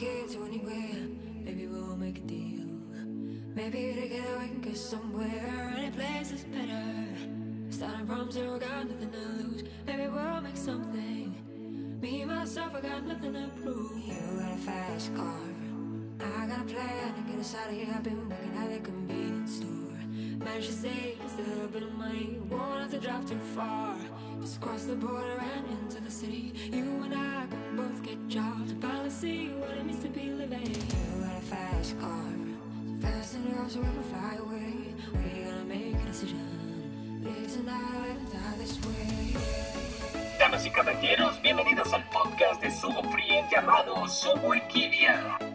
get to anywhere. Maybe we'll make a deal. Maybe together we can get somewhere. Any place is better. Starting from zero, got nothing to lose. Maybe we'll make something. Me myself, I got nothing to prove. You got a fast car. I got a plan to get us out of here. I've been working at the convenience store. Managed to save a little bit of money. Won't have to drive too far. Just cross the border and into the city. You and I can both get jobs finally see You. Damas y caballeros, bienvenidos al podcast de Sugo Free llamado Sugo Equidia.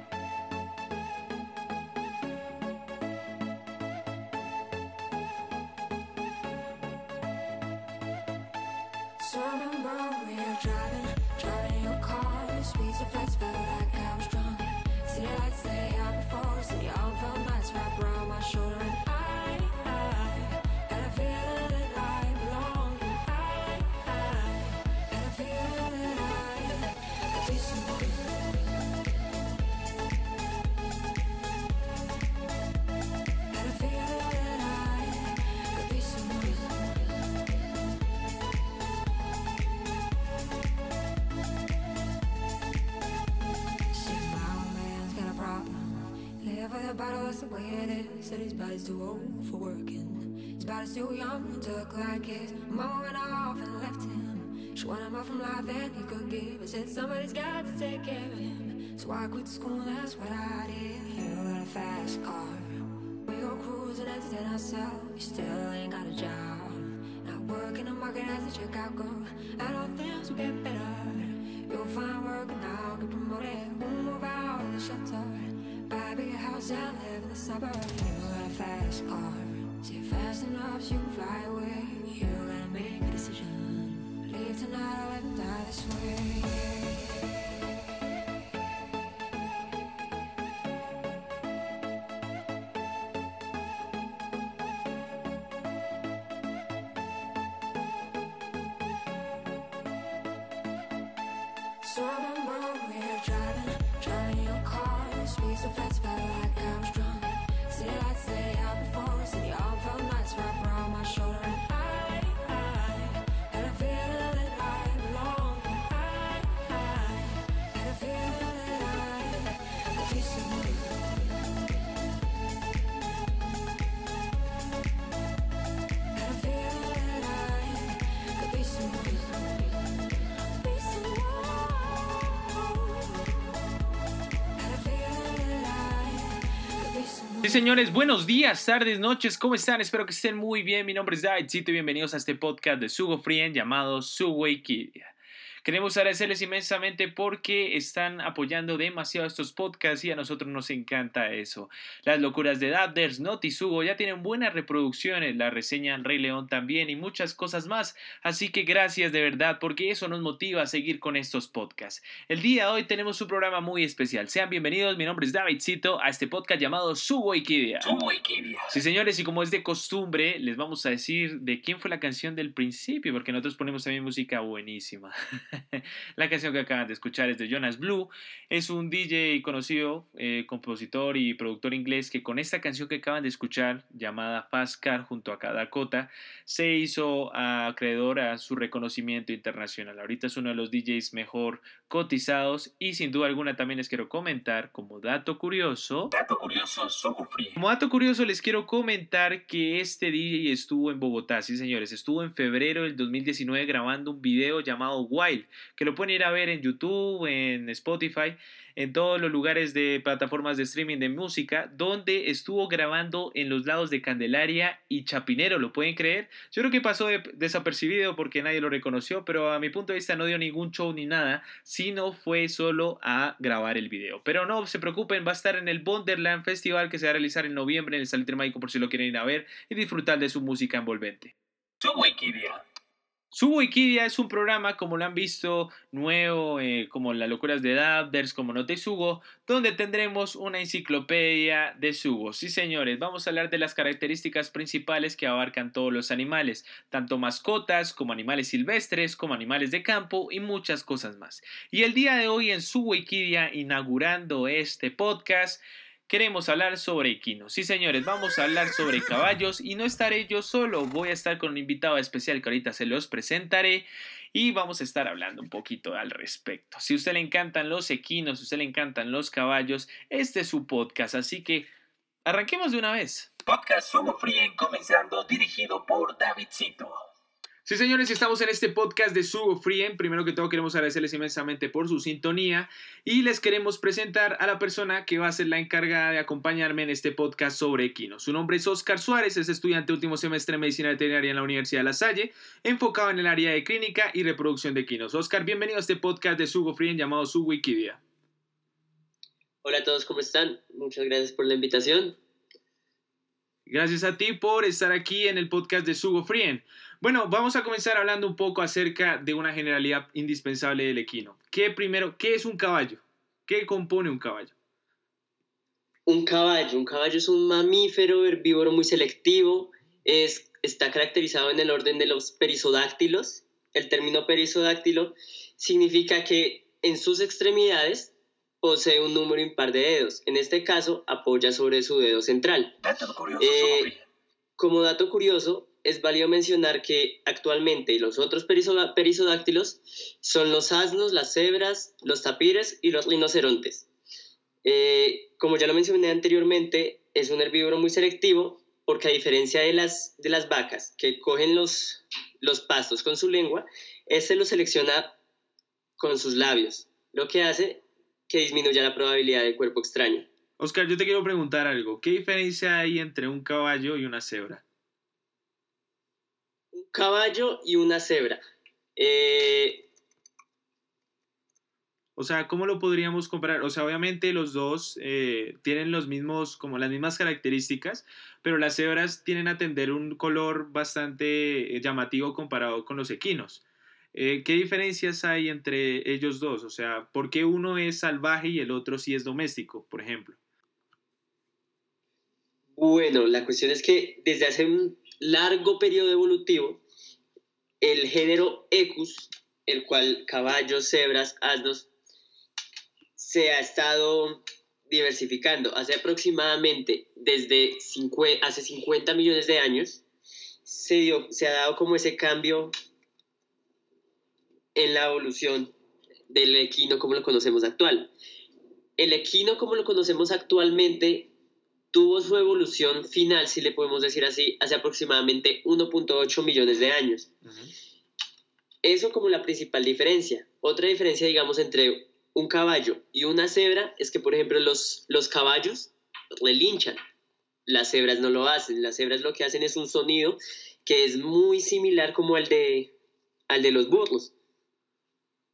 Bottle, that's the way it is. Said his body's too old for working. His body's too young to look like his. Mama went off and left him. She wanted more from life than he could give. I said somebody's got to take care of him. So I quit school, that's what I did. You got a fast car. We go cruising, entertain ourselves. You still ain't got a job. Not working the market as a checkout girl. I know things will get better. You'll find work and I'll get promoted. We'll move out of the shelter. A bigger house and live in the suburbs. You got a fast car. See fast enough you can fly away. You gotta make a decision. Leave tonight or and die this way. So so fast, Sí, señores, buenos días, tardes, noches, ¿cómo están? Espero que estén muy bien. Mi nombre es Davidcito y bienvenidos a este podcast de Sugo Frien llamado Sugo Kidia. Queremos agradecerles inmensamente porque están apoyando demasiado estos podcasts y a nosotros nos encanta eso. Las locuras de Dadders, Not y Sugo ya tienen buenas reproducciones, la reseña Rey León también y muchas cosas más. Así que gracias de verdad porque eso nos motiva a seguir con estos podcasts. El día de hoy tenemos un programa muy especial. Sean bienvenidos, mi nombre es Davidcito a este podcast llamado Sugo Kidia. Sugo Equidia. Sí, señores, y como es de costumbre, les vamos a decir de quién fue la canción del principio, porque nosotros ponemos también música buenísima. la canción que acaban de escuchar es de Jonas Blue. Es un DJ conocido, eh, compositor y productor inglés que con esta canción que acaban de escuchar, llamada Fast Car junto a Dakota, se hizo acreedor a su reconocimiento internacional. Ahorita es uno de los DJs mejor cotizados y sin duda alguna también les quiero comentar como dato curioso. Dato curioso. Como dato curioso les quiero comentar que este DJ estuvo en Bogotá, sí señores, estuvo en febrero del 2019 grabando un video llamado Wild, que lo pueden ir a ver en YouTube, en Spotify, en todos los lugares de plataformas de streaming de música, donde estuvo grabando en los lados de Candelaria y Chapinero, ¿lo pueden creer? Yo creo que pasó de- desapercibido porque nadie lo reconoció, pero a mi punto de vista no dio ningún show ni nada, sino fue solo a grabar el video. Pero no se preocupen, va a estar en el Wonderland Festival que se va a realizar en noviembre en el Salitre Mágico por si lo quieren ir a ver y disfrutar de su música envolvente. Subo Wikidia es un programa, como lo han visto, nuevo, eh, como Las locuras de Dabders, como No te Sugo, donde tendremos una enciclopedia de Sugo. Sí, señores, vamos a hablar de las características principales que abarcan todos los animales, tanto mascotas como animales silvestres, como animales de campo y muchas cosas más. Y el día de hoy en Subo Wikidia, inaugurando este podcast, Queremos hablar sobre equinos. Sí, señores, vamos a hablar sobre caballos y no estaré yo solo. Voy a estar con un invitado especial que ahorita se los presentaré y vamos a estar hablando un poquito al respecto. Si a usted le encantan los equinos, si a usted le encantan los caballos, este es su podcast, así que arranquemos de una vez. Podcast Sumo Free comenzando dirigido por Davidcito. Sí, señores, estamos en este podcast de Sugo Frien. Primero que todo, queremos agradecerles inmensamente por su sintonía y les queremos presentar a la persona que va a ser la encargada de acompañarme en este podcast sobre equinos. Su nombre es Oscar Suárez, es estudiante último semestre de Medicina Veterinaria en la Universidad de La Salle, enfocado en el área de clínica y reproducción de equinos. Oscar, bienvenido a este podcast de Sugo Frien llamado Su Wikidia. Hola a todos, ¿cómo están? Muchas gracias por la invitación. Gracias a ti por estar aquí en el podcast de Sugo Frien. Bueno, vamos a comenzar hablando un poco acerca de una generalidad indispensable del equino. ¿Qué primero, qué es un caballo? ¿Qué compone un caballo? Un caballo, un caballo es un mamífero herbívoro muy selectivo, es, está caracterizado en el orden de los perisodáctilos. El término perisodáctilo significa que en sus extremidades posee un número impar de dedos. En este caso, apoya sobre su dedo central. Dato curioso, Eh, como dato curioso, es válido mencionar que actualmente los otros perisodáctilos son los asnos, las cebras, los tapires y los rinocerontes. Eh, como ya lo mencioné anteriormente, es un herbívoro muy selectivo porque a diferencia de las, de las vacas que cogen los, los pastos con su lengua, este lo selecciona con sus labios, lo que hace que disminuya la probabilidad de cuerpo extraño. Oscar, yo te quiero preguntar algo. ¿Qué diferencia hay entre un caballo y una cebra? Caballo y una cebra. Eh, O sea, ¿cómo lo podríamos comparar? O sea, obviamente los dos eh, tienen los mismos, como las mismas características, pero las cebras tienen a tener un color bastante eh, llamativo comparado con los equinos. Eh, ¿Qué diferencias hay entre ellos dos? O sea, ¿por qué uno es salvaje y el otro sí es doméstico, por ejemplo? Bueno, la cuestión es que desde hace un largo periodo evolutivo, el género Equus, el cual caballos, cebras, asnos, se ha estado diversificando. Hace aproximadamente, desde hace 50 millones de años, se, dio, se ha dado como ese cambio en la evolución del equino como lo conocemos actual. El equino como lo conocemos actualmente tuvo su evolución final, si le podemos decir así, hace aproximadamente 1.8 millones de años. Eso como la principal diferencia. Otra diferencia, digamos, entre un caballo y una cebra es que, por ejemplo, los, los caballos relinchan. Las cebras no lo hacen. Las cebras lo que hacen es un sonido que es muy similar como al de, al de los burros.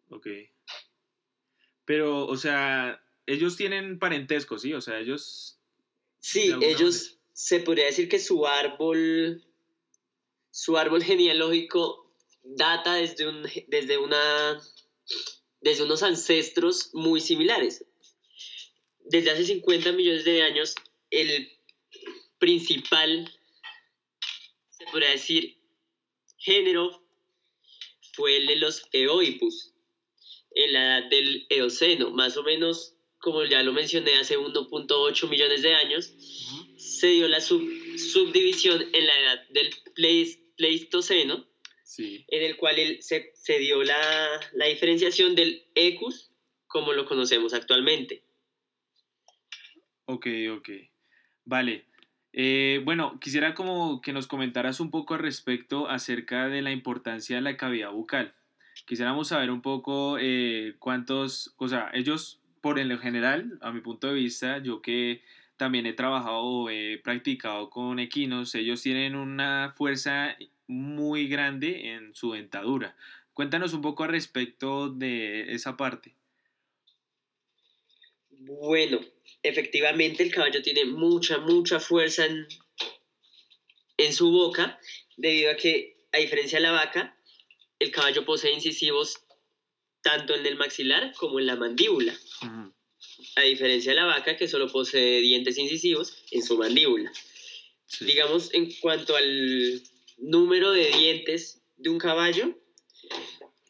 Ok. Pero, o sea, ellos tienen parentesco, ¿sí? O sea, ellos... Sí, ellos se podría decir que su árbol, su árbol genealógico data desde, un, desde, una, desde unos ancestros muy similares. Desde hace 50 millones de años, el principal, se podría decir, género fue el de los Eoipus, en la edad del Eoceno, más o menos como ya lo mencioné hace 1.8 millones de años, se dio la sub- subdivisión en la edad del Pleis- Pleistoceno, Sí. en el cual el- se, se dio la, la diferenciación del Equus como lo conocemos actualmente. Ok, ok. Vale. Eh, bueno, quisiera como que nos comentaras un poco al respecto acerca de la importancia de la cavidad bucal. Quisiéramos saber un poco eh, cuántos, o sea, ellos por en lo general, a mi punto de vista, yo que también he trabajado o he practicado con equinos, ellos tienen una fuerza muy grande en su dentadura. Cuéntanos un poco al respecto de esa parte. Bueno, efectivamente el caballo tiene mucha, mucha fuerza en, en su boca, debido a que, a diferencia de la vaca, el caballo posee incisivos tanto en el maxilar como en la mandíbula, a diferencia de la vaca que solo posee dientes incisivos en su mandíbula. Sí. Digamos, en cuanto al número de dientes de un caballo,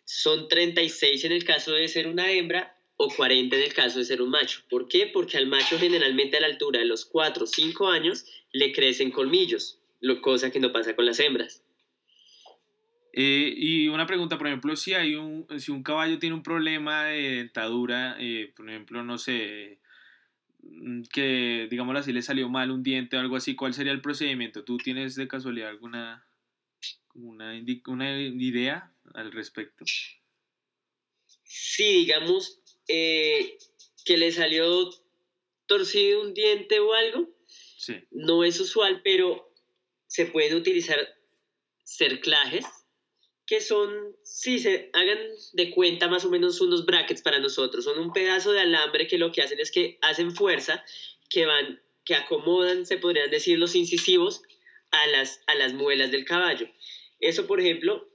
son 36 en el caso de ser una hembra o 40 en el caso de ser un macho. ¿Por qué? Porque al macho generalmente a la altura de los 4 o 5 años le crecen colmillos, lo, cosa que no pasa con las hembras. Eh, y una pregunta, por ejemplo, si hay un, si un caballo tiene un problema de dentadura, eh, por ejemplo, no sé, mm, que digámoslo así, le salió mal un diente o algo así, ¿cuál sería el procedimiento? ¿Tú tienes de casualidad alguna una, idea al respecto? Si digamos eh, que le salió torcido un diente o algo, Sí. no es usual, pero se pueden utilizar cerclajes que son, si se hagan de cuenta más o menos unos brackets para nosotros, son un pedazo de alambre que lo que hacen es que hacen fuerza, que van, que acomodan, se podrían decir, los incisivos a las, a las muelas del caballo. Eso, por ejemplo,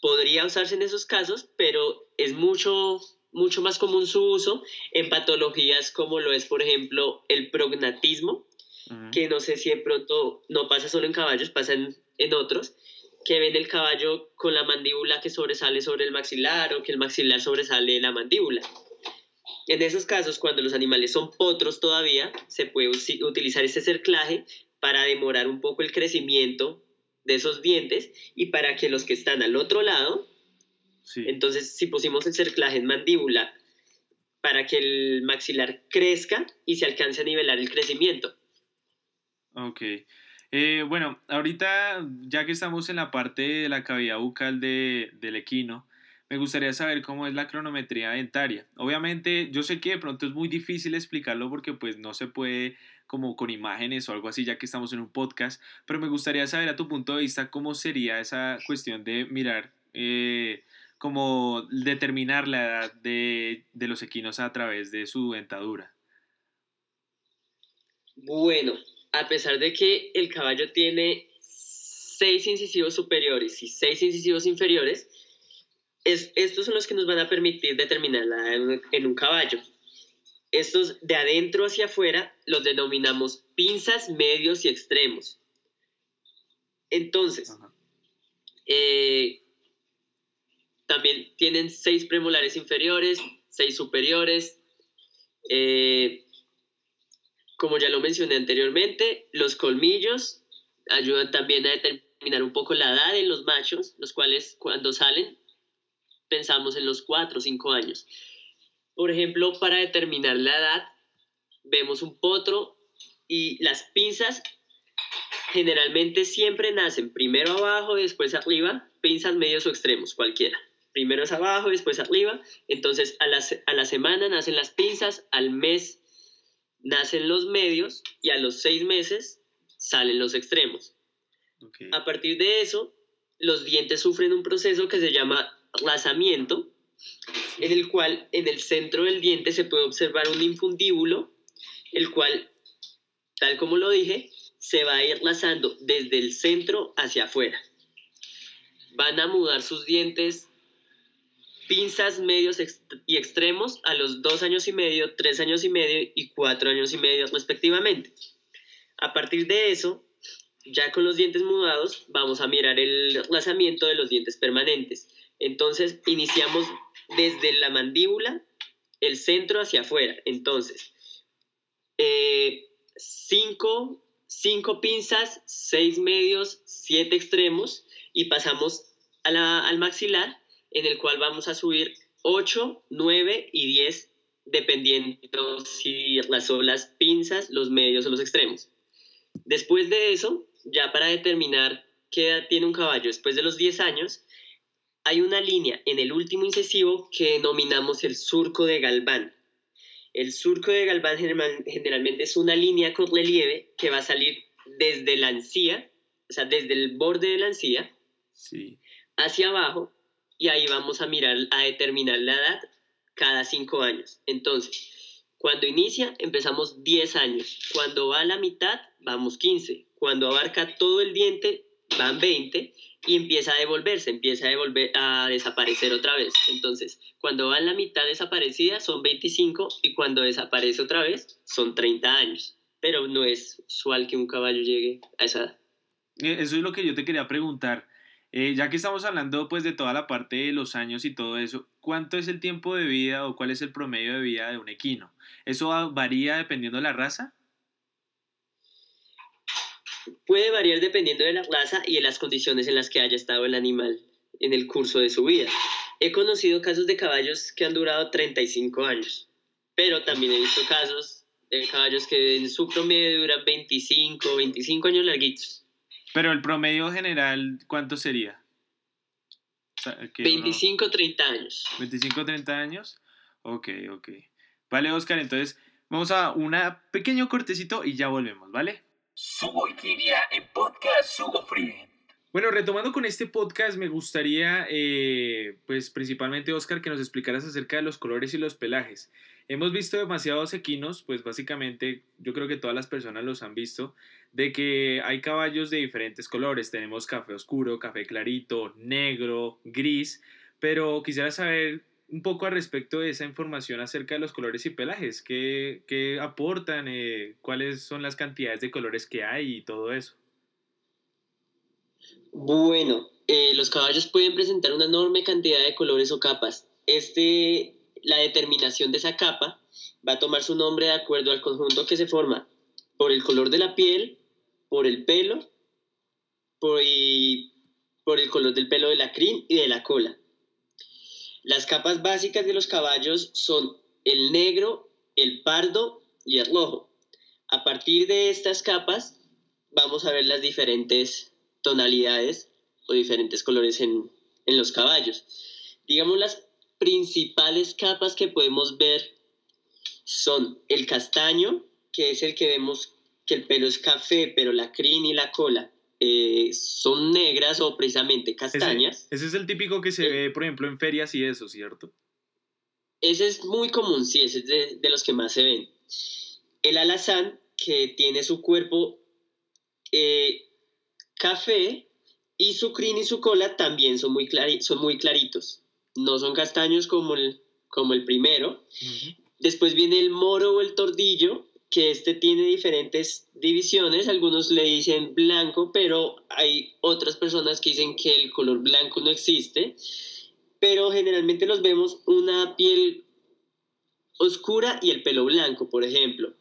podría usarse en esos casos, pero es mucho, mucho más común su uso en patologías como lo es, por ejemplo, el prognatismo, que no sé si de pronto no pasa solo en caballos, pasa en, en otros, que ven el caballo con la mandíbula que sobresale sobre el maxilar o que el maxilar sobresale de la mandíbula. En esos casos, cuando los animales son potros todavía, se puede utilizar este cerclaje para demorar un poco el crecimiento de esos dientes y para que los que están al otro lado Sí. entonces, si pusimos el cerclaje en mandíbula para que el maxilar crezca y se alcance a nivelar el crecimiento. Ok. Eh, bueno, ahorita ya que estamos en la parte de la cavidad bucal de- del equino, me gustaría saber cómo es la cronometría dentaria. Obviamente, yo sé que de pronto es muy difícil explicarlo porque pues no se puede como con imágenes o algo así, ya que estamos en un podcast, pero me gustaría saber a tu punto de vista cómo sería esa cuestión de mirar, eh, como determinar la edad de, de los equinos a través de su dentadura. Bueno, a pesar de que el caballo tiene seis incisivos superiores y seis incisivos inferiores, es- estos son los que nos van a permitir determinar la edad en un- en un caballo. Estos de adentro hacia afuera los denominamos pinzas, medios y extremos. Entonces. Eh, también tienen seis premolares inferiores, seis superiores. Eh, como ya lo mencioné anteriormente, los colmillos ayudan también a determinar un poco la edad de los machos, los cuales cuando salen pensamos en los 4 o 5 años. Por ejemplo, para determinar la edad, vemos un potro y las pinzas generalmente siempre nacen primero abajo, después arriba, pinzas medios o extremos, cualquiera. Primero es abajo, después arriba. Entonces a la, a la semana nacen las pinzas, al mes nacen los medios y a los seis meses salen los extremos. A partir de eso, los dientes sufren un proceso que se llama lazamiento, en el cual en el centro del diente se puede observar un infundíbulo, el cual, tal como lo dije, se va a ir lazando desde el centro hacia afuera. Van a mudar sus dientes pinzas medios y extremos a los dos años y medio, tres años y medio y cuatro años y medio respectivamente. A partir de eso, ya con los dientes mudados, vamos a mirar el lazamiento de los dientes permanentes. Entonces, iniciamos desde la mandíbula, el centro hacia afuera. Entonces, eh, cinco, cinco pinzas, seis medios, siete extremos y pasamos a al maxilar, en el cual vamos a subir 8, 9 y 10, dependiendo si las son las pinzas, los medios o los extremos. Después de eso, ya para determinar qué edad tiene un caballo después de los 10 años, hay una línea en el último incisivo que denominamos el surco de Galván. El surco de Galván general- generalmente es una línea con relieve que va a salir desde la encía, o sea, desde el borde de la encía Sí. hacia abajo y ahí vamos a mirar, a determinar la edad cada cinco años. Entonces, cuando inicia, empezamos 10 años. Cuando va a la mitad, vamos 15. Cuando abarca todo el diente, van 20 y empieza a devolverse, empieza a, devolver, a desaparecer otra vez. Entonces, cuando va en la mitad desaparecida son 25 y cuando desaparece otra vez son 30 años. Pero no es usual que un caballo llegue a esa edad. Eh, Eso es lo que yo te quería preguntar. Eh, ya que estamos hablando pues de toda la parte de los años y todo eso, ¿cuánto es el tiempo de vida o cuál es el promedio de vida de un equino? ¿Eso va- varía dependiendo de la raza? Puede variar dependiendo de la raza y de las condiciones en las que haya estado el animal en el curso de su vida. He conocido casos de caballos que han durado 35 años, pero también he visto casos de caballos que en su promedio duran 25, 25 años larguitos. Pero el promedio general, ¿cuánto sería? O sea, que uno- 25, 30 años. 25 30 años. Ok, ok. Vale, Oscar, entonces vamos a un pequeño cortecito y ya volvemos, ¿vale? En podcast. Bueno, retomando con este podcast, me gustaría, eh, pues principalmente, Oscar, que nos explicaras acerca de los colores y los pelajes. Hemos visto demasiados equinos, pues básicamente yo creo que todas las personas los han visto, de que hay caballos de diferentes colores. Tenemos café oscuro, café clarito, negro, gris, pero quisiera saber un poco al respecto de esa información acerca de los colores y pelajes. ¿Qué, qué aportan? eh, ¿Cuáles son las cantidades de colores que hay y todo eso? Bueno, eh, los caballos pueden presentar una enorme cantidad de colores o capas. Este, la determinación de esa capa va a tomar su nombre de acuerdo al conjunto que se forma por el color de la piel, por el pelo, por, el color del pelo de la crin y de la cola. Las capas básicas de los caballos son el negro, el pardo y el rojo. A partir de estas capas vamos a ver las diferentes tonalidades o diferentes colores en, en los caballos. Digamos las principales capas que podemos ver son el castaño, que es el que vemos que el pelo es café, pero la crin y la cola eh, son negras o precisamente castañas. Ese, ese es el típico que se ve, por ejemplo, en ferias y eso, ¿cierto? Ese es muy común, sí, ese es de, de los que más se ven. El alazán, que tiene su cuerpo eh, café y su crin y su cola también son muy, clari- son muy claritos. No son castaños como el, como el primero. Después viene el moro o el tordillo, que este tiene diferentes divisiones. Algunos le dicen blanco, pero hay otras personas que dicen que el color blanco no existe. Pero generalmente los vemos una piel oscura y el pelo blanco, por ejemplo.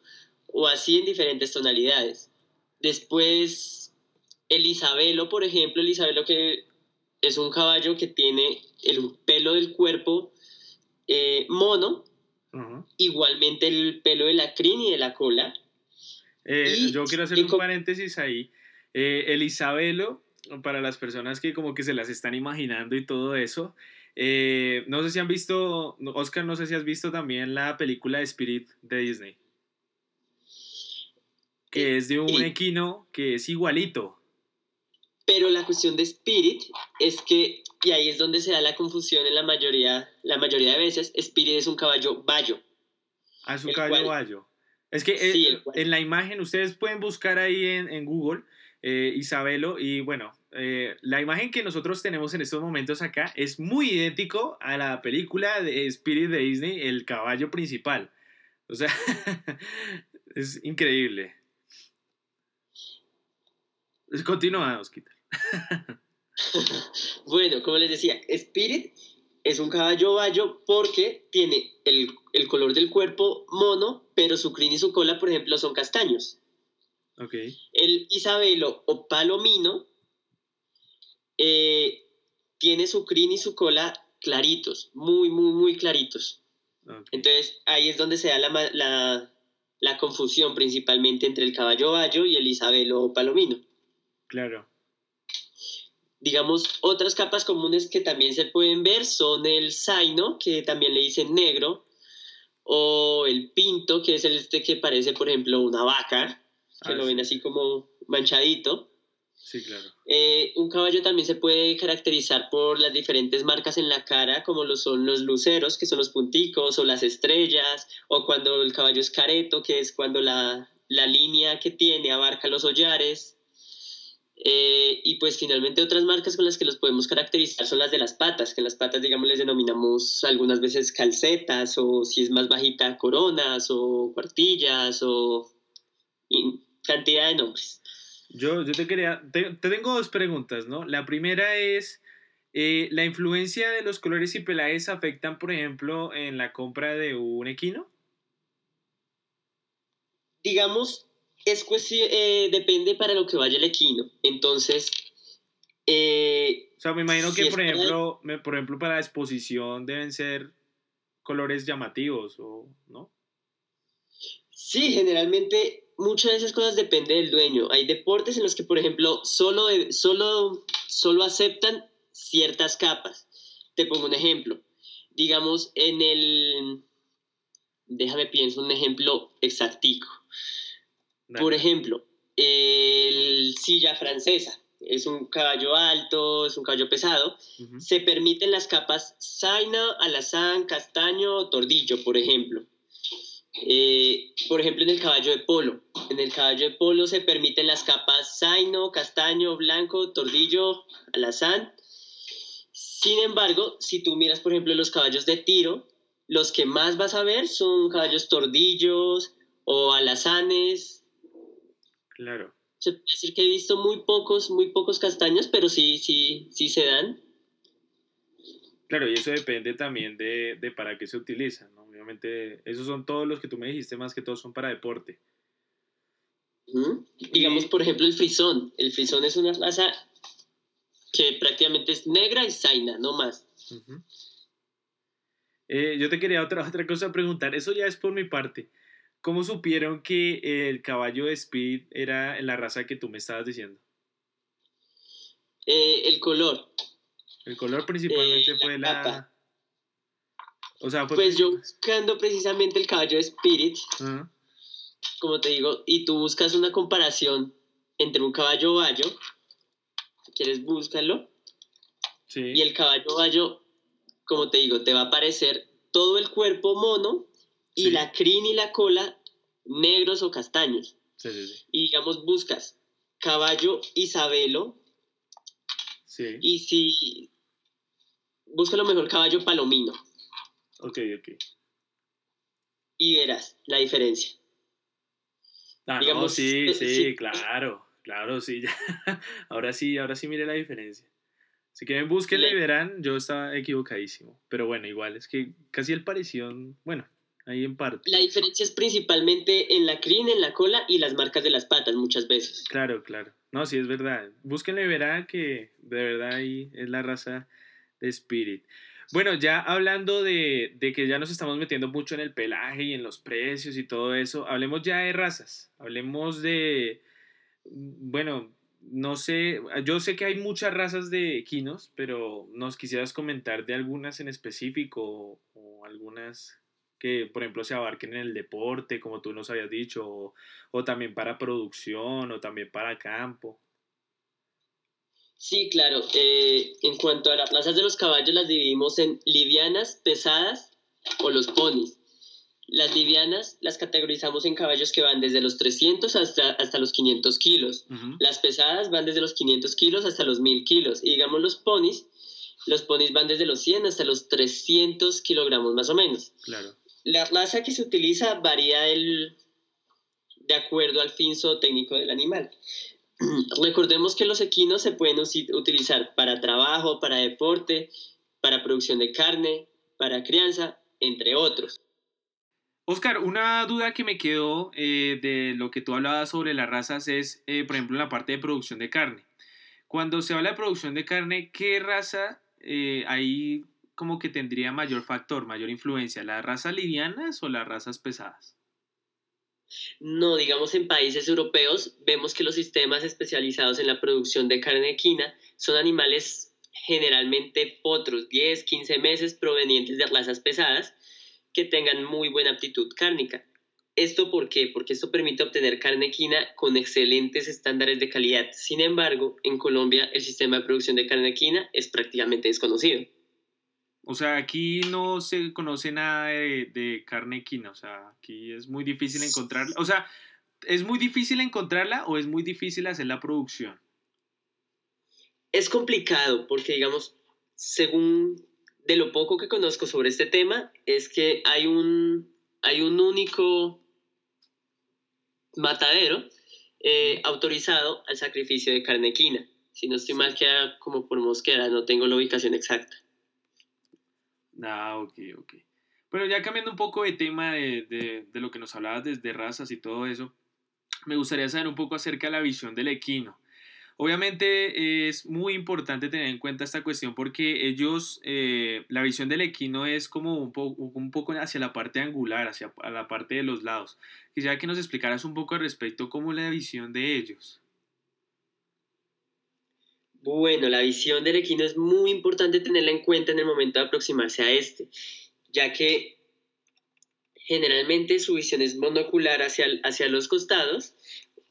O así en diferentes tonalidades. Después, el Isabelo, por ejemplo, el Isabelo que es un caballo que tiene el pelo del cuerpo eh, mono, igualmente el pelo de la crin y de la cola. Eh, Y- yo quiero hacer un paréntesis ahí. Eh, el Isabelo, para las personas que como que se las están imaginando y todo eso, eh, no sé si han visto, Oscar, no sé si has visto también la película de Spirit de Disney, que es de un equino que es igualito. Pero la cuestión de Spirit es que, y ahí es donde se da la confusión en la mayoría, la mayoría de veces, Spirit es un caballo bayo. A su El caballo cual- bayo. Es que eh, Sí, en la imagen, ustedes pueden buscar ahí en, en Google eh, Isabelo y bueno, eh, la imagen que nosotros tenemos en estos momentos acá es muy idéntico a la película de Spirit de Disney, el caballo principal. O sea, es increíble. Continúa, Osquita. Bueno, como les decía, Spirit es un caballo bayo porque tiene el, el color del cuerpo mono, pero su crin y su cola, por ejemplo, son castaños. Ok. El Isabelo o palomino eh, tiene su crin y su cola claritos, muy, muy, muy claritos. ok. Entonces ahí es donde se da la, la, la confusión principalmente entre el caballo bayo y el Isabelo o palomino. Claro. Digamos, otras capas comunes que también se pueden ver son el zaino, que también le dicen negro, o el pinto, que es el este que parece, por ejemplo, una vaca, que Ah, lo ven así como manchadito. Sí, claro. Eh, un caballo también se puede caracterizar por las diferentes marcas en la cara, como lo son los luceros, que son los punticos, o las estrellas, o cuando el caballo es careto, que es cuando la, la línea que tiene abarca los hollares. Eh, y pues finalmente otras marcas con las que los podemos caracterizar son las de las patas, que las patas, digamos, les denominamos algunas veces calcetas o si es más bajita, coronas o cuartillas o cantidad de nombres. Yo, yo te quería, te, tengo dos preguntas, ¿no? La primera es, eh, ¿la influencia de los colores y pelajes afectan, por ejemplo, en la compra de un equino? Digamos, es cuestión, eh, depende para lo que vaya el equino. Entonces, eh, o sea, me imagino que, por ejemplo, me, por ejemplo, para la exposición deben ser colores llamativos, ¿o no? Sí, generalmente muchas de esas cosas depende del dueño. Hay deportes en los que, por ejemplo, solo, solo, solo aceptan ciertas capas. Te pongo un ejemplo. Digamos, en el... Déjame pienso un ejemplo exactico. Por ejemplo, el silla francesa es un caballo alto, es un caballo pesado. Se permiten las capas zaina, alazán, castaño, tordillo, por ejemplo. Eh, por ejemplo, en el caballo de polo. En el caballo de polo se permiten las capas zaino, castaño, blanco, tordillo, alazán. Sin embargo, si tú miras, por ejemplo, los caballos de tiro, los que más vas a ver son caballos tordillos o alazanes, Claro. Se puede decir que he visto muy pocos, muy pocos castaños, pero sí, sí, sí se dan. Claro, y eso depende también de, para qué se utilizan, ¿no? Obviamente, esos son todos los que tú me dijiste, más que todos son para deporte. Digamos, por ejemplo, el frisón. El frisón es una raza que prácticamente es negra y zaina, no más. Eh, yo te quería otra, otra cosa preguntar, eso ya es por mi parte. ¿Cómo supieron que el caballo de Speed era la raza que tú me estabas diciendo? Eh, el color. El color principalmente eh, fue la... O sea, fue pues yo buscando precisamente el caballo de Spirit, como te digo, y tú buscas una comparación entre un caballo bayo, si quieres búscalo, sí. y el caballo bayo, como te digo, te va a aparecer todo el cuerpo mono y la crin y la cola negros o castaños. Sí, sí, y digamos, buscas caballo Isabelo. Sí. Y si. Busca lo mejor caballo palomino. Ok, ok. Y verás la diferencia. Ah, digamos, sí, sí, claro. Claro, sí. ahora sí, ahora sí mire la diferencia. Si quieren, búsquenla y verán, yo estaba equivocadísimo. Pero bueno, igual, es que casi el pareció, bueno, ahí en parte. La diferencia es principalmente en la crin, en la cola y las marcas de las patas muchas veces. Claro, claro. No, sí, es verdad. Búsquenle y verán que de verdad ahí es la raza de Spirit. Bueno, ya hablando de, de, que ya nos estamos metiendo mucho en el pelaje y en los precios y todo eso, hablemos ya de razas. Hablemos de, bueno, no sé, yo sé que hay muchas razas de equinos, pero nos quisieras comentar de algunas en específico o algunas que, por ejemplo, se abarquen en el deporte, como tú nos habías dicho, o, también para producción, o también para campo. Sí, claro. Eh, en cuanto a las plazas de los caballos, las dividimos en livianas, pesadas o los ponis. Las livianas las categorizamos en caballos que van desde los 300 hasta, hasta los 500 kilos. Las pesadas van desde los 500 kilos hasta los 1000 kilos. Y digamos los ponis, los ponis van desde los 100 hasta los 300 kilogramos más o menos. Claro. La raza que se utiliza varía de acuerdo al fin zootécnico del animal. Recordemos que los equinos se pueden utilizar para trabajo, para deporte, para producción de carne, para crianza, entre otros. Oscar, una duda que me quedó eh, de lo que tú hablabas sobre las razas es, eh, por ejemplo, en la parte de producción de carne. Cuando se habla de producción de carne, ¿qué raza eh, hay como que tendría mayor factor, mayor influencia? ¿Las razas livianas o las razas pesadas? No, digamos en países europeos vemos que los sistemas especializados en la producción de carne equina son animales generalmente potros, 10, 15 meses provenientes de razas pesadas que tengan muy buena aptitud cárnica. ¿Esto por qué? Porque esto permite obtener carne equina con excelentes estándares de calidad. Sin embargo, en Colombia el sistema de producción de carne equina es prácticamente desconocido. O sea, aquí no se conoce nada de, carne equina, o sea, aquí es muy difícil encontrarla. O sea, ¿es muy difícil encontrarla o es muy difícil hacer la producción? Es complicado porque, digamos, según de lo poco que conozco sobre este tema, es que hay un, hay un único matadero eh, autorizado al sacrificio de carne equina. Si no estoy mal, queda como por Mosquera, no tengo la ubicación exacta. Ah, ok, ok. Bueno, ya cambiando un poco de tema de, de, de lo que nos hablabas desde razas y todo eso, me gustaría saber un poco acerca de la visión del equino. Obviamente es muy importante tener en cuenta esta cuestión porque ellos, eh, la visión del equino es como un, po un, poco hacia la parte angular, hacia la parte de los lados. Quisiera que nos explicaras un poco al respecto cómo es la visión de ellos. Bueno, la visión del equino es muy importante tenerla en cuenta en el momento de aproximarse a este, ya que generalmente su visión es monocular hacia, hacia los costados,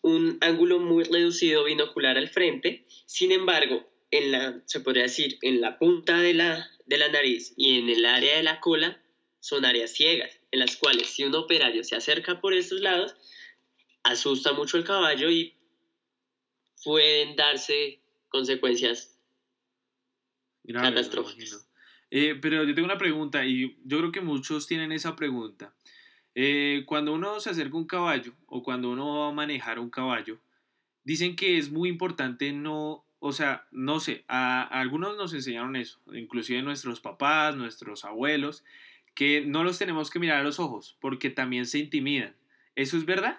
un ángulo muy reducido binocular al frente, sin embargo, en la, se podría decir, en la punta de la, de la nariz y en el área de la cola son áreas ciegas, en las cuales si un operario se acerca por estos lados, asusta mucho el caballo y pueden darse consecuencias Grave, catastróficas. Eh, pero yo tengo una pregunta y yo creo que muchos tienen esa pregunta. Eh, cuando uno se acerca a un caballo o cuando uno va a manejar un caballo, dicen que es muy importante no, o sea, no sé, a, a algunos nos enseñaron eso, inclusive nuestros papás, nuestros abuelos, que no los tenemos que mirar a los ojos porque también se intimidan. ¿Eso es verdad?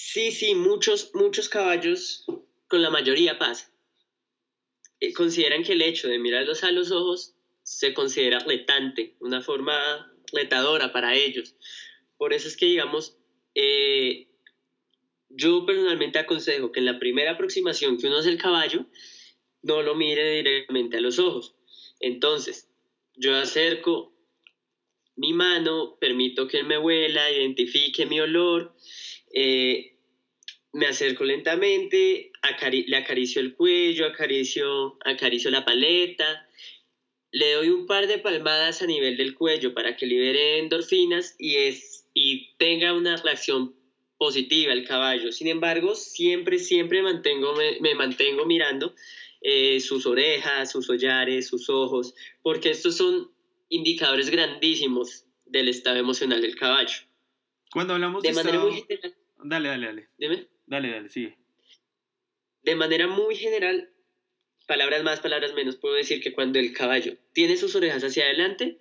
Sí, sí, muchos, muchos caballos, con la mayoría pasa. Eh, consideran que el hecho de mirarlos a los ojos se considera retante, una forma retadora para ellos. Por eso es que, digamos, eh, yo personalmente aconsejo que en la primera aproximación que uno hace el caballo, no lo mire directamente a los ojos. Entonces, yo acerco mi mano, permito que él me huela, identifique mi olor, eh, me acerco lentamente, le acaricio el cuello, acaricio, acaricio la paleta, le doy un par de palmadas a nivel del cuello para que libere endorfinas y, es, y tenga una reacción positiva el caballo. Sin embargo, siempre, siempre mantengo, me, mantengo mirando eh, sus orejas, sus hollares, sus ojos, porque estos son indicadores grandísimos del estado emocional del caballo. Cuando hablamos de, de manera estado... muy general. Dale, dale, dale. Dime. Dale, dale, sigue. De manera muy general, palabras más, palabras menos, puedo decir que cuando el caballo tiene sus orejas hacia adelante,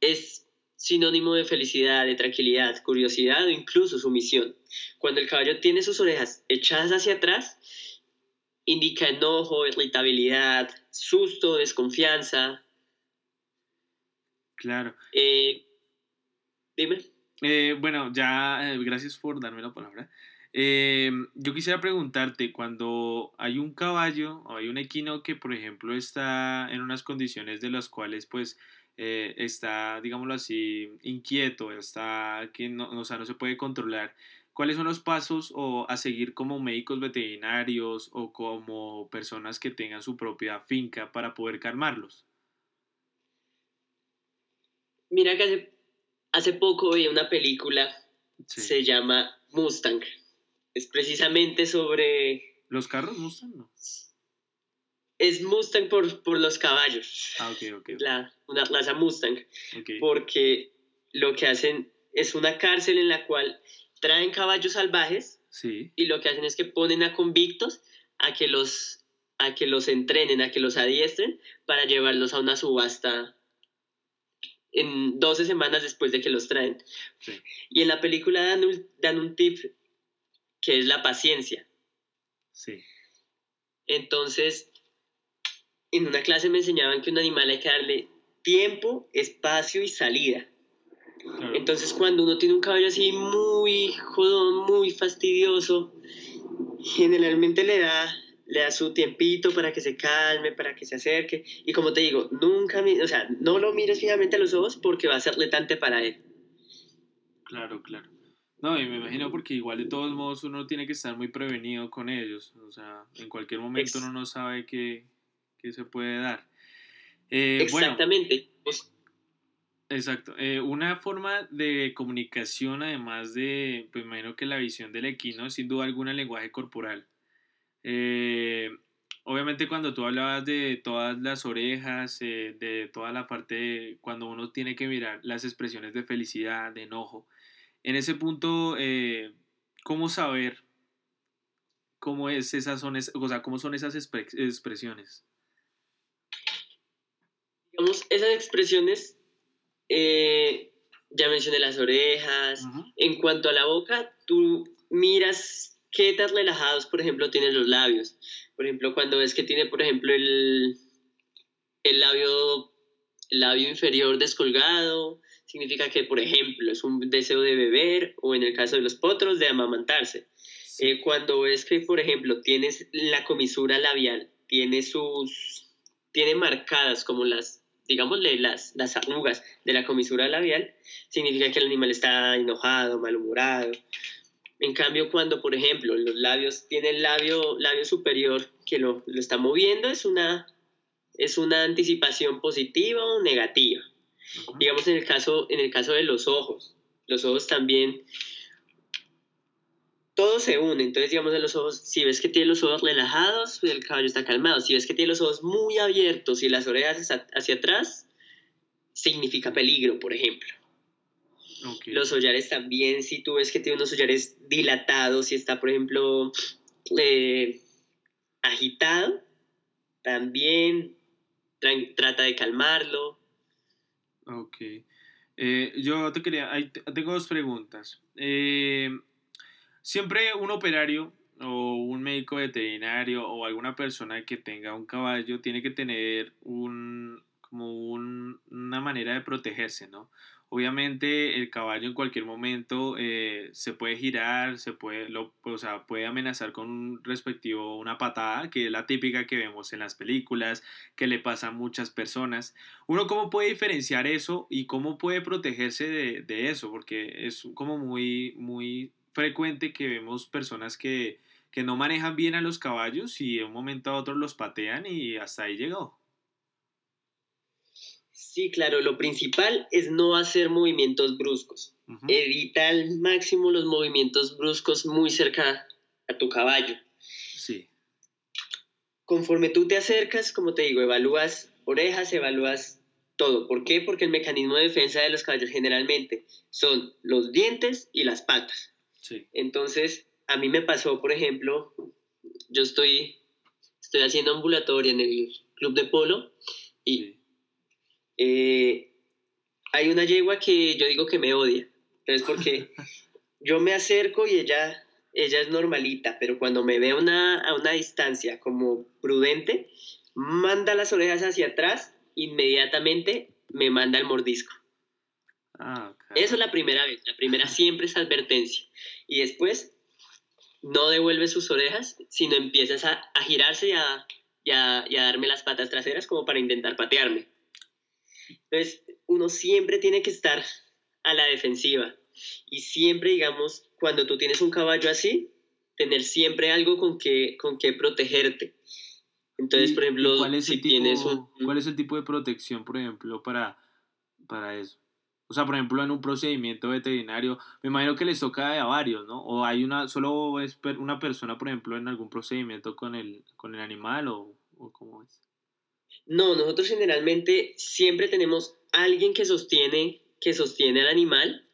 es sinónimo de felicidad, de tranquilidad, curiosidad o incluso sumisión. Cuando el caballo tiene sus orejas echadas hacia atrás, indica enojo, irritabilidad, susto, desconfianza. Claro. Eh, dime. Eh, bueno, ya, eh, gracias por darme la palabra. Eh, yo quisiera preguntarte, cuando hay un caballo o hay un equino que, por ejemplo, está en unas condiciones de las cuales, pues, está, digámoslo así, inquieto, está que no, o sea, no se puede controlar, ¿cuáles son los pasos o a seguir como médicos veterinarios o como personas que tengan su propia finca para poder calmarlos? Mira que hace, hace poco vi una película, Sí. se llama Mustang. Es precisamente sobre... ¿Los carros Mustang? No. Es Mustang por, por los caballos. Ah, ok, ok. La, una raza Mustang. Porque lo que hacen es una cárcel en la cual traen caballos salvajes Sí, y lo que hacen es que ponen a convictos a que los, a que los entrenen, a que los adiestren para llevarlos a una subasta en 12 semanas después de que los traen. sí. Y en la película dan un, dan un tip que es la paciencia. Sí. Entonces, en una clase me enseñaban que un animal hay que darle tiempo, espacio y salida. Claro. Entonces, cuando uno tiene un caballo así muy jodón, muy fastidioso, generalmente le da, le da su tiempito para que se calme, para que se acerque. Y como te digo, nunca, o sea, no lo mires fijamente a los ojos porque va a ser retante para él. Claro, claro. No, y me imagino porque igual de todos modos uno tiene que estar muy prevenido con ellos. O sea, en cualquier momento Ex- uno no sabe qué, qué se puede dar. Eh, Exactamente. Pues, exacto. Eh, una forma de comunicación, además de, pues me imagino que la visión del equino, es sin duda alguna el lenguaje corporal. Eh, obviamente cuando tú hablabas de todas las orejas, eh, de toda la parte, cuando uno tiene que mirar las expresiones de felicidad, de enojo, en ese punto, eh, ¿cómo saber cómo, es esas son, o sea, cómo son esas expresiones? Digamos, esas expresiones, eh, ya mencioné las orejas, en cuanto a la boca, tú miras qué tan relajados, por ejemplo, tienen los labios. Por ejemplo, cuando ves que tiene, por ejemplo, el, el labio, el labio inferior descolgado, significa que, por ejemplo, es un deseo de beber o en el caso de los potros, de amamantarse. Eh, cuando ves que, por ejemplo, tienes la comisura labial, tiene sus, tiene marcadas como las, digámosle, las, las arrugas de la comisura labial, significa que el animal está enojado, malhumorado. En cambio, cuando, por ejemplo, los labios, tiene el labio, labio superior que lo, lo está moviendo, es una, es una anticipación positiva o negativa. Digamos en el, caso, en el caso de los ojos, los ojos también, todo se une, entonces digamos en los ojos, si ves que tiene los ojos relajados, el caballo está calmado, si ves que tiene los ojos muy abiertos y las orejas hacia atrás, significa peligro, por ejemplo. Los hollares también, si tú ves que tiene unos hollares dilatados, si está, por ejemplo, eh, agitado, también trata de calmarlo. Ok. Eh, yo te quería, tengo dos preguntas. Eh, siempre un operario o un médico veterinario o alguna persona que tenga un caballo tiene que tener un, como una manera de protegerse, ¿no? Obviamente el caballo en cualquier momento eh, se puede girar, se puede, o sea, puede amenazar con respectivo una patada, que es la típica que vemos en las películas, que le pasa a muchas personas. Uno cómo puede diferenciar eso y cómo puede protegerse de, de eso, porque es como muy, muy frecuente que vemos personas que, que no manejan bien a los caballos y de un momento a otro los patean y hasta ahí llegó. Sí, claro, lo principal es no hacer movimientos bruscos. Evita al máximo los movimientos bruscos muy cerca a tu caballo. Sí. Conforme tú te acercas, como te digo, evalúas orejas, evalúas todo. ¿Por qué? Porque el mecanismo de defensa de los caballos generalmente son los dientes y las patas. Sí. Entonces, a mí me pasó, por ejemplo, yo estoy, estoy haciendo ambulatoria en el club de polo y eh, hay una yegua que yo digo que me odia, pero es porque yo me acerco y ella, ella es normalita, pero cuando me ve a una, a una distancia como prudente, manda las orejas hacia atrás, inmediatamente me manda el mordisco. Ah, Eso es la primera vez, la primera siempre es advertencia. Y después no devuelve sus orejas, sino empiezas a, girarse y a, y a darme las patas traseras como para intentar patearme. Entonces, uno siempre tiene que estar a la defensiva y siempre, digamos, cuando tú tienes un caballo así, tener siempre algo con que, con que protegerte. Entonces, por ejemplo, cuál es si tienes un... ¿Cuál es el tipo de protección, por ejemplo, para, para eso? O sea, por ejemplo, en un procedimiento veterinario, me imagino que les toca a varios, ¿no? O hay una, solo es una persona, por ejemplo, en algún procedimiento con el, con el animal o, o cómo es. No, nosotros generalmente siempre tenemos alguien que sostiene, que sostiene al animal.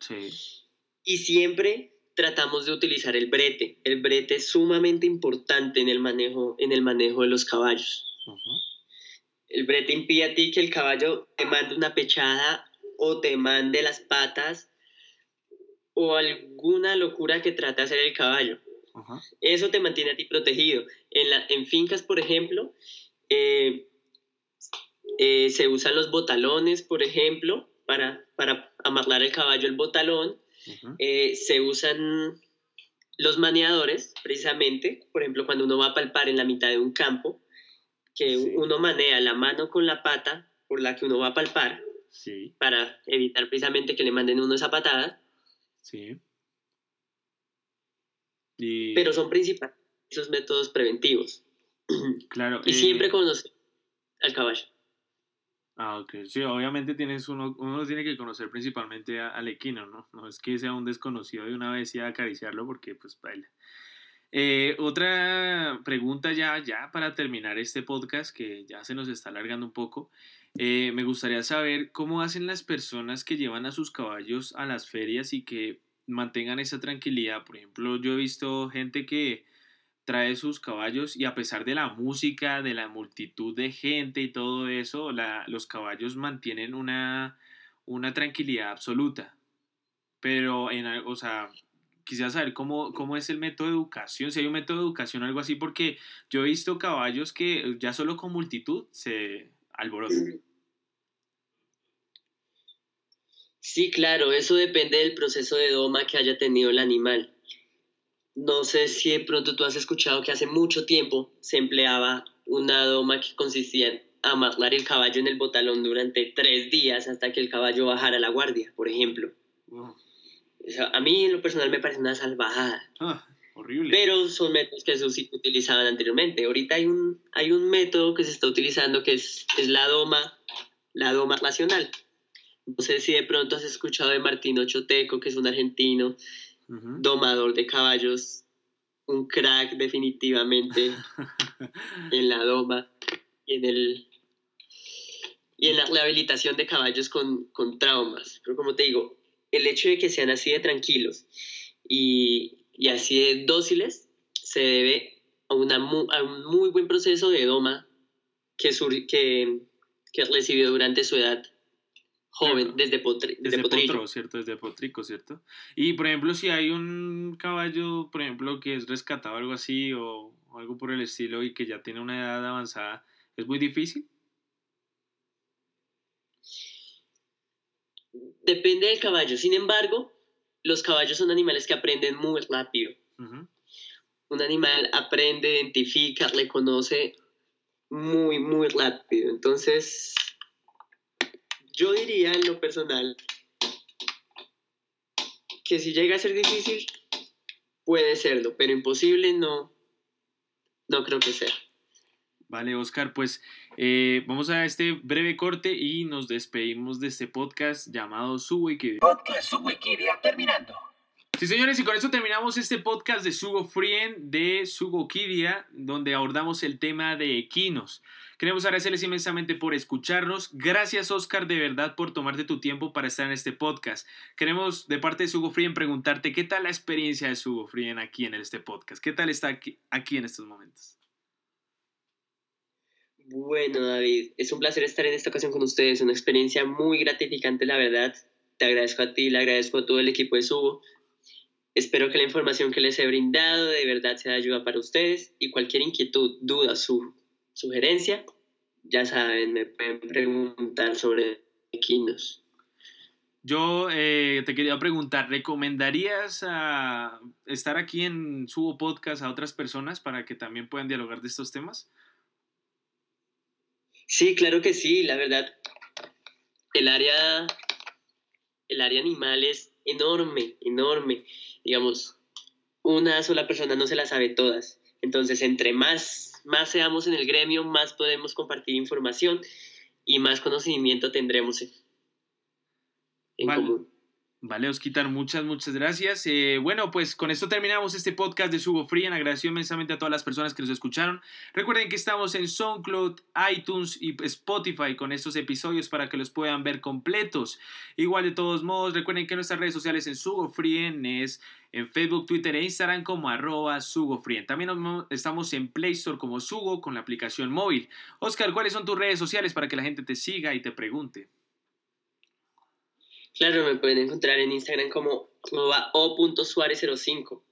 Y siempre tratamos de utilizar el brete. El brete es sumamente importante en el manejo, en el manejo de los caballos. El brete impide a ti que el caballo te mande una pechada o te mande las patas o alguna locura que trate de hacer el caballo. Eso te mantiene a ti protegido. En, la, en fincas, por ejemplo, eh, eh, se usan los botalones, por ejemplo, para, para amarrar el caballo el botalón. Eh, se usan los maneadores, precisamente, por ejemplo, cuando uno va a palpar en la mitad de un campo, que uno manea la mano con la pata por la que uno va a palpar, para evitar precisamente que le manden uno esa patada. Sí. Pero son principales esos métodos preventivos. Claro. y siempre eh, conocer al caballo. Ah, ok. Sí, obviamente tienes uno, uno tiene que conocer principalmente al equino, ¿no? No es que sea un desconocido de una vez y acariciarlo porque pues baila. Eh, otra pregunta ya, ya para terminar este podcast, que ya se nos está alargando un poco. Eh, me gustaría saber cómo hacen las personas que llevan a sus caballos a las ferias y que mantengan esa tranquilidad. Por ejemplo, yo he visto gente que trae sus caballos y a pesar de la música, de la multitud de gente y todo eso, los caballos mantienen una, una tranquilidad absoluta. Pero, en, o sea, quisiera saber cómo, cómo es el método de educación, si hay un método de educación o algo así, porque yo he visto caballos que ya solo con multitud se alborotan. Sí, claro, eso depende del proceso de doma que haya tenido el animal. No sé si de pronto tú has escuchado que hace mucho tiempo se empleaba una doma que consistía en amarrar el caballo en el botalón durante tres días hasta que el caballo bajara la guardia, por ejemplo. a mí en lo personal me parece una salvajada. Ah, horrible. Pero son métodos que se utilizaban anteriormente. Ahorita hay un, hay un método que se está utilizando que es, es la doma, la doma nacional. No sé si de pronto has escuchado de Martino Choteco, que es un argentino, domador de caballos, un crack definitivamente en la doma y en, el, y en la rehabilitación de caballos con, con traumas. Pero como te digo, el hecho de que sean así de tranquilos y, y así de dóciles se debe a, una, a un muy buen proceso de doma que, que, que recibió durante su edad joven, desde, potri, desde, potro, ¿cierto? Desde potrico, ¿cierto? Y, por ejemplo, si hay un caballo, por ejemplo, que es rescatado algo así o, algo por el estilo y que ya tiene una edad avanzada, ¿es muy difícil? Depende del caballo. Sin embargo, los caballos son animales que aprenden muy rápido. Un animal aprende, identifica, le conoce muy, muy rápido. Entonces, yo diría en lo personal que si llega a ser difícil, puede serlo, pero imposible no, no creo que sea. Vale, Oscar, pues eh, vamos a este breve corte y nos despedimos de este podcast llamado Su Wikidia. Podcast Su terminando. Sí, señores, y con eso terminamos este podcast de Sugo Frien de Sugo Kidia, donde abordamos el tema de equinos. Queremos agradecerles inmensamente por escucharnos. Gracias, Oscar, de verdad, por tomarte tu tiempo para estar en este podcast. Queremos, de parte de Sugo Frien, preguntarte qué tal la experiencia de Sugo Frien aquí en este podcast. ¿Qué tal está aquí, aquí en estos momentos? Bueno, David, es un placer estar en esta ocasión con ustedes. Una experiencia muy gratificante, la verdad. Te agradezco a ti, le agradezco a todo el equipo de Sugo. Espero que la información que les he brindado de verdad sea de ayuda para ustedes y cualquier inquietud, duda, su sugerencia, ya saben, me pueden preguntar sobre equinos. Yo eh, te quería preguntar, ¿recomendarías a estar aquí en su podcast a otras personas para que también puedan dialogar de estos temas? Sí, claro que sí, la verdad. El área, el área animal es enorme, enorme. Digamos, una sola persona no se la sabe todas. Entonces, entre más más seamos en el gremio, más podemos compartir información y más conocimiento tendremos en, común. Vale, Osquitar, muchas, muchas gracias. Eh, bueno, pues con esto terminamos este podcast de Sugo Free. Agradezco inmensamente a todas las personas que nos escucharon. Recuerden que estamos en SoundCloud, iTunes y Spotify con estos episodios para que los puedan ver completos. Igual de todos modos, recuerden que nuestras redes sociales en Sugo Free es en Facebook, Twitter e Instagram como arroba SugoFrien. También estamos en Play Store como Sugo con la aplicación móvil. Oscar, ¿cuáles son tus redes sociales para que la gente te siga y te pregunte? Claro, me pueden encontrar en Instagram como o.suárez05.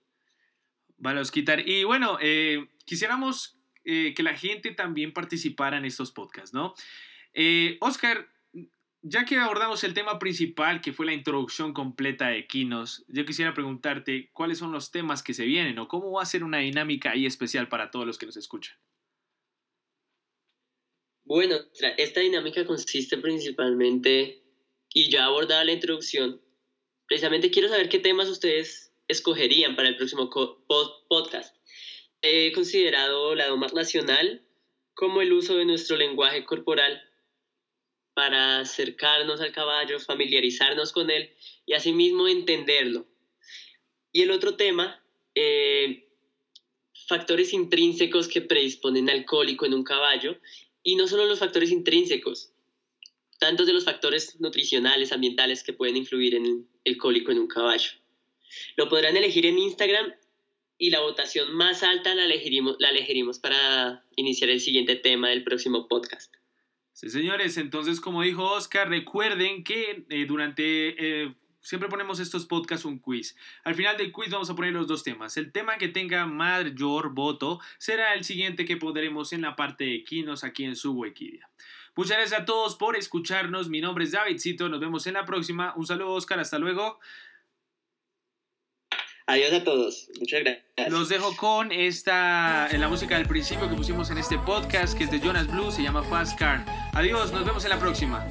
Vale, Osquitar. Y bueno, eh, quisiéramos eh, que la gente también participara en estos podcasts, ¿no? Eh, Oscar, ya que abordamos el tema principal, que fue la introducción completa de Equinos, yo quisiera preguntarte cuáles son los temas que se vienen o cómo va a ser una dinámica ahí especial para todos los que nos escuchan. Bueno, esta dinámica consiste principalmente y ya abordada la introducción, precisamente quiero saber qué temas ustedes escogerían para el próximo podcast. He considerado la doma nacional como el uso de nuestro lenguaje corporal para acercarnos al caballo, familiarizarnos con él y asimismo entenderlo. Y el otro tema, eh, factores intrínsecos que predisponen al cólico en un caballo y no solo los factores intrínsecos, tantos de los factores nutricionales, ambientales que pueden influir en el cólico en un caballo. Lo podrán elegir en Instagram y la votación más alta la elegiremos, para iniciar el siguiente tema del próximo podcast. Sí, señores, entonces como dijo Oscar, recuerden que eh, durante... Eh, siempre ponemos estos podcasts un quiz. Al final del quiz vamos a poner los dos temas. El tema que tenga mayor voto será el siguiente que pondremos en la parte de Quinos aquí en su Wikidia. Muchas gracias a todos por escucharnos. Mi nombre es Davidcito. Nos vemos en la próxima. Un saludo, Oscar. Hasta luego. Adiós a todos. Muchas gracias. Los dejo con esta, en la música del principio que pusimos en este podcast, que es de Jonas Blue, se llama Fast Car. Adiós, nos vemos en la próxima.